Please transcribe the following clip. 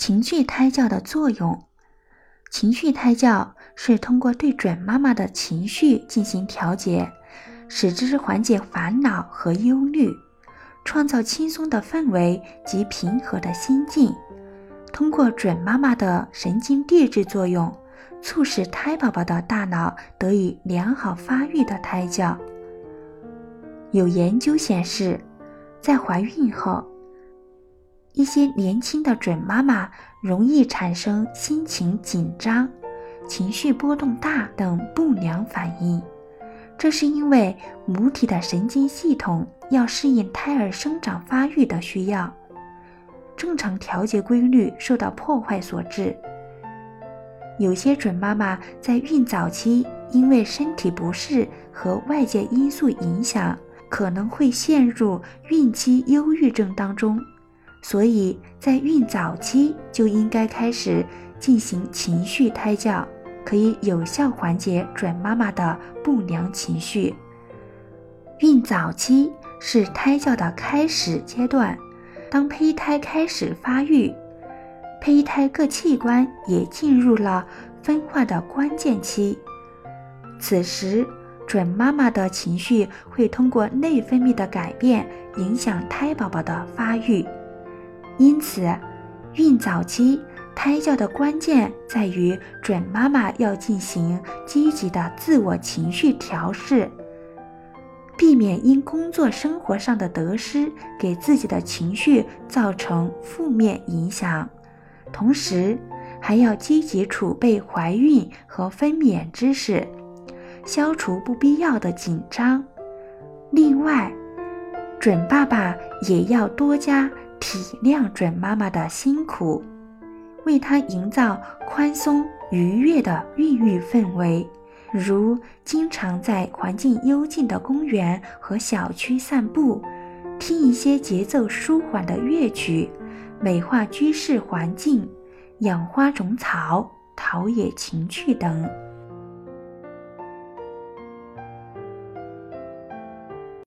情绪胎教的作用，情绪胎教是通过对准妈妈的情绪进行调节，使之缓解烦恼和忧虑，创造轻松的氛围及平和的心境。通过准妈妈的神经递质作用，促使胎宝宝的大脑得以良好发育的胎教。有研究显示，在怀孕后，一些年轻的准妈妈容易产生心情紧张、情绪波动大等不良反应，这是因为母体的神经系统要适应胎儿生长发育的需要。正常调节规律受到破坏所致。有些准妈妈在孕早期因为身体不适和外界因素影响，可能会陷入孕期忧郁症当中，所以在孕早期就应该开始进行情绪胎教，可以有效缓解准妈妈的不良情绪。孕早期是胎教的开始阶段。当胚胎开始发育，胚胎各器官也进入了分化的关键期。此时，准妈妈的情绪会通过内分泌的改变影响胎宝宝的发育。因此，孕早期胎教的关键在于准妈妈要进行积极的自我情绪调试。避免因工作生活上的得失给自己的情绪造成负面影响，同时还要积极储备怀孕和分娩知识，消除不必要的紧张。另外，准爸爸也要多加体谅准妈妈的辛苦，为她营造宽松愉悦的孕育氛围。如经常在环境幽静的公园和小区散步，听一些节奏舒缓的乐曲，美化居室环境，养花种草，陶冶情趣等。